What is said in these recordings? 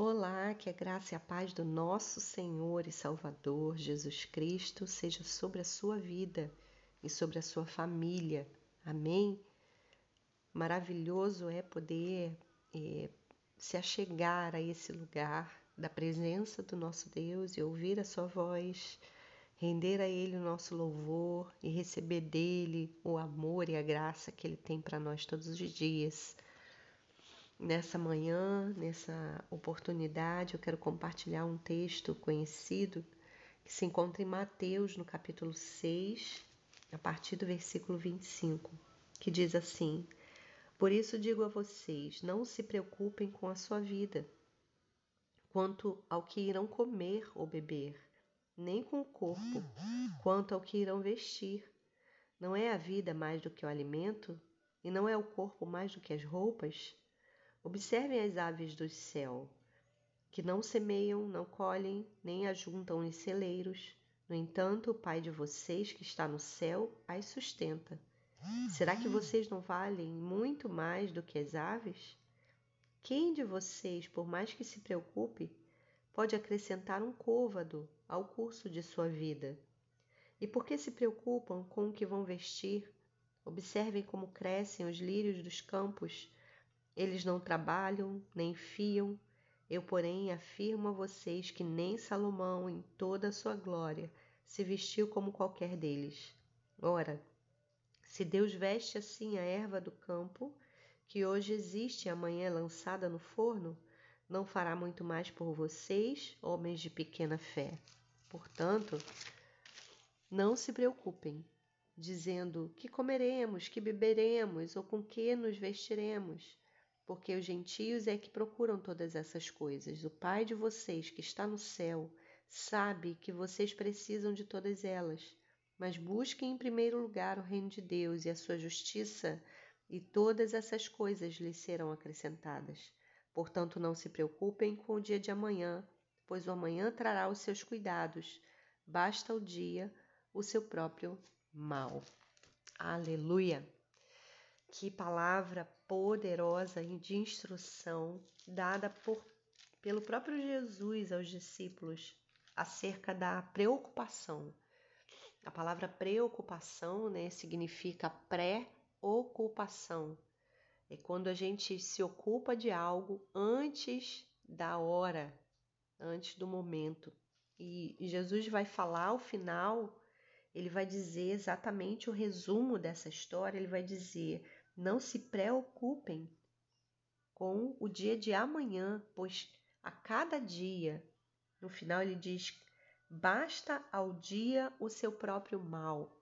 Olá, que a graça e a paz do nosso Senhor e Salvador Jesus Cristo seja sobre a sua vida e sobre a sua família. Amém? Maravilhoso é poder é, se achegar a esse lugar da presença do nosso Deus e ouvir a sua voz, render a Ele o nosso louvor e receber dele o amor e a graça que Ele tem para nós todos os dias. Nessa manhã, nessa oportunidade, eu quero compartilhar um texto conhecido que se encontra em Mateus, no capítulo 6, a partir do versículo 25, que diz assim: Por isso digo a vocês, não se preocupem com a sua vida, quanto ao que irão comer ou beber, nem com o corpo, quanto ao que irão vestir. Não é a vida mais do que o alimento, e não é o corpo mais do que as roupas? Observem as aves do céu, que não semeiam, não colhem, nem ajuntam em celeiros. No entanto, o Pai de vocês que está no céu as sustenta. Será que vocês não valem muito mais do que as aves? Quem de vocês, por mais que se preocupe, pode acrescentar um côvado ao curso de sua vida? E por que se preocupam com o que vão vestir? Observem como crescem os lírios dos campos eles não trabalham, nem fiam. Eu, porém, afirmo a vocês que nem Salomão, em toda a sua glória, se vestiu como qualquer deles. Ora, se Deus veste assim a erva do campo, que hoje existe e amanhã é lançada no forno, não fará muito mais por vocês, homens de pequena fé. Portanto, não se preocupem, dizendo que comeremos, que beberemos ou com que nos vestiremos porque os gentios é que procuram todas essas coisas. O Pai de vocês, que está no céu, sabe que vocês precisam de todas elas. Mas busquem em primeiro lugar o reino de Deus e a sua justiça, e todas essas coisas lhes serão acrescentadas. Portanto, não se preocupem com o dia de amanhã, pois o amanhã trará os seus cuidados. Basta o dia o seu próprio mal. Aleluia! Que palavra poderosa de instrução dada por, pelo próprio Jesus aos discípulos acerca da preocupação. A palavra preocupação né, significa pré-ocupação. É quando a gente se ocupa de algo antes da hora, antes do momento. E Jesus vai falar ao final, ele vai dizer exatamente o resumo dessa história, ele vai dizer não se preocupem com o dia de amanhã, pois a cada dia, no final ele diz, basta ao dia o seu próprio mal.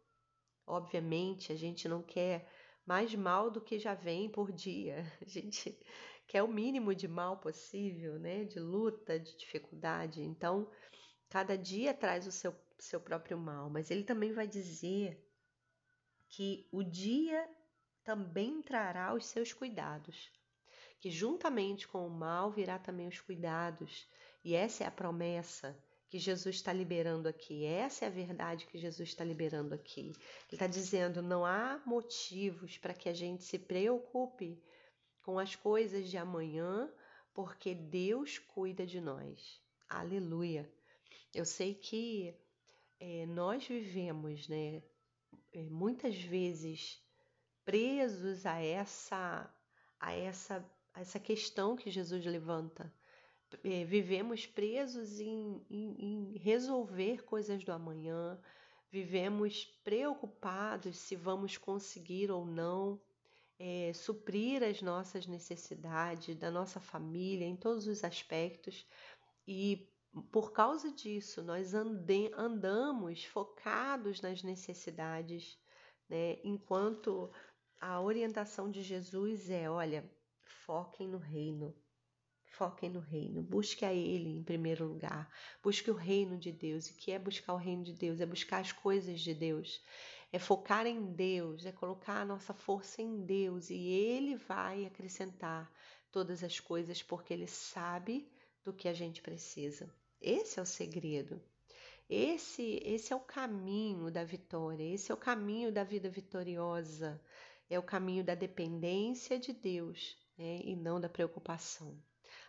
Obviamente, a gente não quer mais mal do que já vem por dia. A gente quer o mínimo de mal possível, né? De luta, de dificuldade. Então, cada dia traz o seu, seu próprio mal. Mas ele também vai dizer que o dia também trará os seus cuidados, que juntamente com o mal virá também os cuidados. E essa é a promessa que Jesus está liberando aqui. Essa é a verdade que Jesus está liberando aqui. Ele está dizendo: não há motivos para que a gente se preocupe com as coisas de amanhã, porque Deus cuida de nós. Aleluia. Eu sei que é, nós vivemos, né, é, muitas vezes presos a essa a essa a essa questão que Jesus levanta. É, vivemos presos em, em, em resolver coisas do amanhã, vivemos preocupados se vamos conseguir ou não é, suprir as nossas necessidades da nossa família em todos os aspectos e por causa disso nós ande, andamos focados nas necessidades, né? enquanto a orientação de Jesus é: olha, foquem no reino. Foquem no reino, busque a Ele em primeiro lugar, busque o reino de Deus. E o que é buscar o reino de Deus? É buscar as coisas de Deus, é focar em Deus, é colocar a nossa força em Deus e Ele vai acrescentar todas as coisas porque Ele sabe do que a gente precisa. Esse é o segredo. Esse, esse é o caminho da vitória, esse é o caminho da vida vitoriosa é o caminho da dependência de Deus né, e não da preocupação.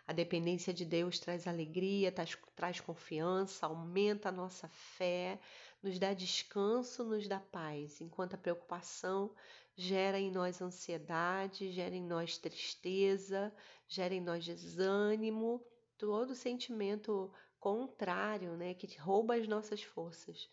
A dependência de Deus traz alegria, traz, traz confiança, aumenta a nossa fé, nos dá descanso, nos dá paz, enquanto a preocupação gera em nós ansiedade, gera em nós tristeza, gera em nós desânimo, todo sentimento contrário, né, que rouba as nossas forças.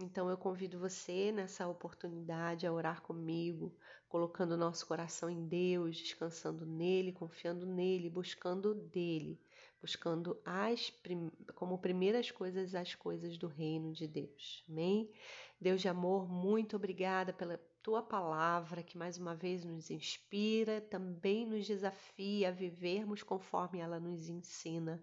Então eu convido você nessa oportunidade a orar comigo, colocando o nosso coração em Deus, descansando nele, confiando nele, buscando dele, buscando as como primeiras coisas as coisas do reino de Deus. Amém? Deus de amor, muito obrigada pela tua palavra que mais uma vez nos inspira, também nos desafia a vivermos conforme ela nos ensina.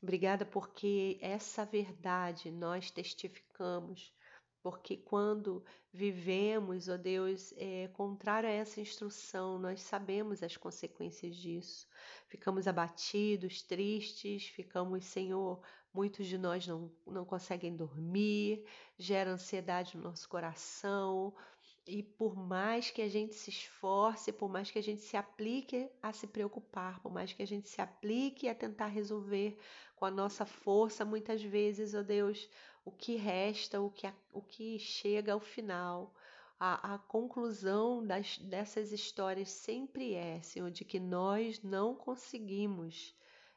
Obrigada porque essa verdade nós testificamos, porque quando vivemos, ó Deus, é, contrário a essa instrução, nós sabemos as consequências disso. Ficamos abatidos, tristes, ficamos, Senhor, muitos de nós não, não conseguem dormir, gera ansiedade no nosso coração, e por mais que a gente se esforce, por mais que a gente se aplique a se preocupar, por mais que a gente se aplique a tentar resolver com a nossa força, muitas vezes, ó oh Deus, o que resta, o que, o que chega ao final, a, a conclusão das, dessas histórias sempre é, Senhor, de que nós não conseguimos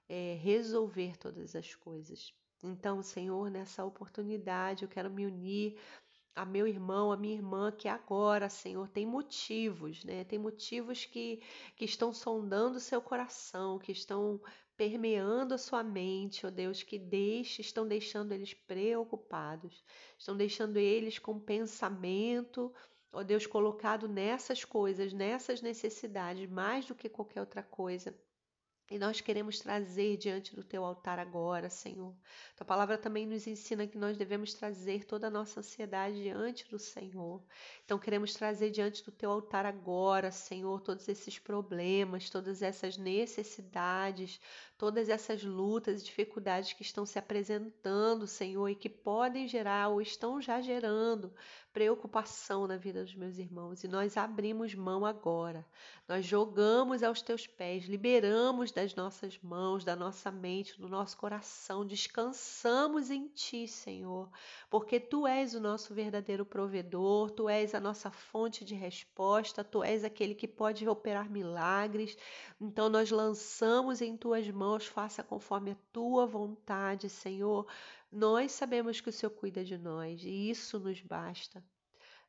é, resolver todas as coisas. Então, Senhor, nessa oportunidade eu quero me unir a meu irmão, a minha irmã, que agora, Senhor, tem motivos, né? Tem motivos que, que estão sondando o seu coração, que estão permeando a sua mente, ó oh Deus, que deixe, estão deixando eles preocupados, estão deixando eles com pensamento, ó oh Deus, colocado nessas coisas, nessas necessidades, mais do que qualquer outra coisa. E nós queremos trazer diante do teu altar agora, Senhor. Tua palavra também nos ensina que nós devemos trazer toda a nossa ansiedade diante do Senhor. Então queremos trazer diante do teu altar agora, Senhor, todos esses problemas, todas essas necessidades, todas essas lutas e dificuldades que estão se apresentando, Senhor, e que podem gerar ou estão já gerando preocupação na vida dos meus irmãos. E nós abrimos mão agora. Nós jogamos aos teus pés, liberamos das nossas mãos, da nossa mente, do nosso coração, descansamos em ti, Senhor, porque tu és o nosso verdadeiro provedor, tu és a nossa fonte de resposta, tu és aquele que pode operar milagres. Então nós lançamos em tuas mãos, faça conforme a tua vontade, Senhor. Nós sabemos que o Senhor cuida de nós e isso nos basta.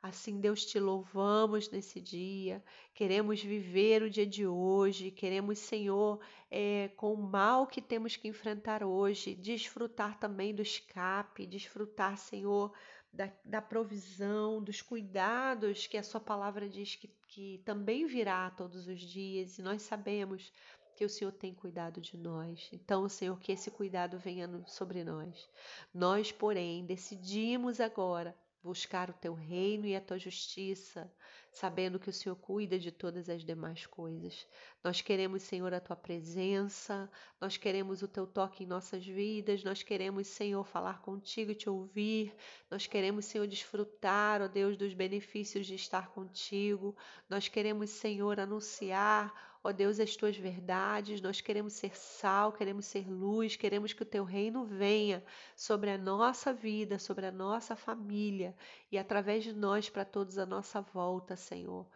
Assim, Deus, te louvamos nesse dia, queremos viver o dia de hoje, queremos, Senhor, é, com o mal que temos que enfrentar hoje, desfrutar também do escape, desfrutar, Senhor, da, da provisão, dos cuidados que a Sua palavra diz que, que também virá todos os dias, e nós sabemos que o Senhor tem cuidado de nós. Então, Senhor, que esse cuidado venha sobre nós. Nós, porém, decidimos agora buscar o teu reino e a tua justiça, sabendo que o Senhor cuida de todas as demais coisas. Nós queremos, Senhor, a tua presença, nós queremos o teu toque em nossas vidas, nós queremos, Senhor, falar contigo e te ouvir, nós queremos, Senhor, desfrutar, ó Deus, dos benefícios de estar contigo, nós queremos, Senhor, anunciar ó Deus, as tuas verdades. Nós queremos ser sal, queremos ser luz, queremos que o teu reino venha sobre a nossa vida, sobre a nossa família e através de nós para todos à nossa volta, Senhor.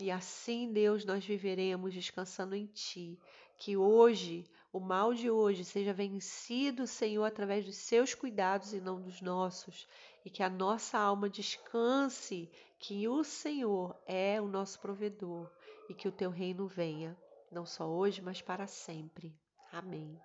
E assim, Deus, nós viveremos descansando em Ti. Que hoje, o mal de hoje, seja vencido, Senhor, através dos seus cuidados e não dos nossos. E que a nossa alma descanse, que o Senhor é o nosso provedor e que o teu reino venha, não só hoje, mas para sempre. Amém.